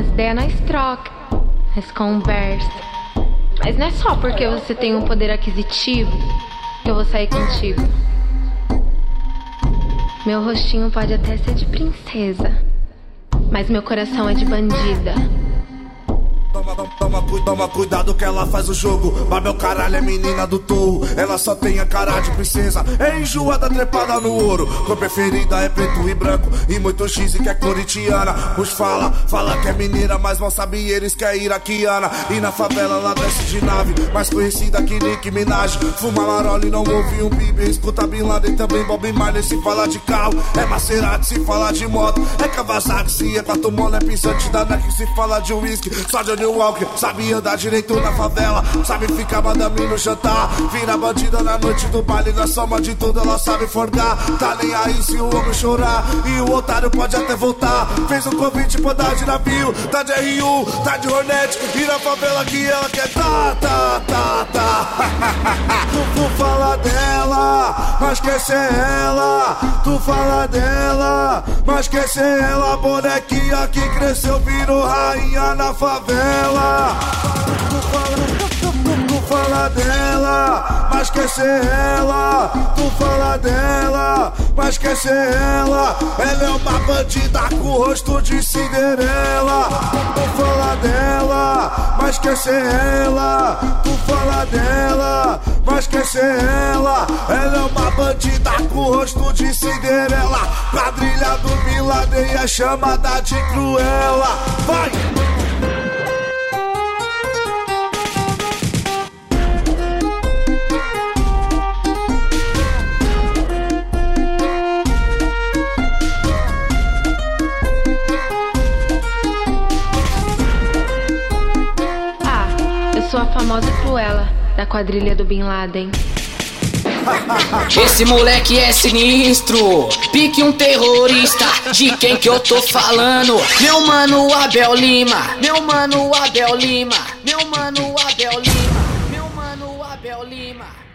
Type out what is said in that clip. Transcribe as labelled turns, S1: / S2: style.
S1: ideia nós troca, nós conversa. Mas não é só porque você tem um poder aquisitivo que eu vou sair contigo. Meu rostinho pode até ser de princesa, mas meu coração é de bandida.
S2: Toma, toma, toma, cuidado que ela faz o jogo. Mas meu caralho é menina do touro. Ela só tem a cara de princesa. É enjoada, trepada no ouro. Cor preferida é preto e branco. E muito X que é corintiana. Os fala, fala que é mineira, mas não sabe eles que é iraquiana. E na favela ela desce de nave. Mais conhecida que Nick Minaj. Fuma marola e não ouve um bibi. Escuta Bin Laden também Bob Marley. Se fala de carro, é Maserati. Se fala de moto, é Kawasaki. Se é quatro é pisante da Nike. Se fala de whisky, só New Walker, sabe andar direito na favela, sabe ficar mandando no jantar. Vira bandida na noite do baile, na soma de tudo ela sabe forgar. Tá nem aí se o homem chorar, e o otário pode até voltar. Fez um convite pra dar de navio, tá de RU, tá de Hornet, e na favela que ela quer tá, tá, tá, tá. tu, tu fala dela, mas quer ser ela. Tu fala dela, mas quer ser ela. Bonequinha que cresceu, virou rainha na favela. Tu fala, dela, mas quer ser ela. Tu fala dela, mas quer ser ela. Ela é uma bandida com rosto de Cinderela. Tu fala dela, mas quer ser ela. Tu fala dela, mas quer ser ela. Ela é uma bandida com rosto de Cinderela. Quadrilha do Laden é chamada de Cruela. Vai!
S1: sou a famosa Cruella da quadrilha do Bin Laden.
S3: Esse moleque é sinistro, pique um terrorista. De quem que eu tô falando? Meu mano Abel Lima, meu mano Abel Lima, meu mano Abel Lima, meu mano Abel Lima.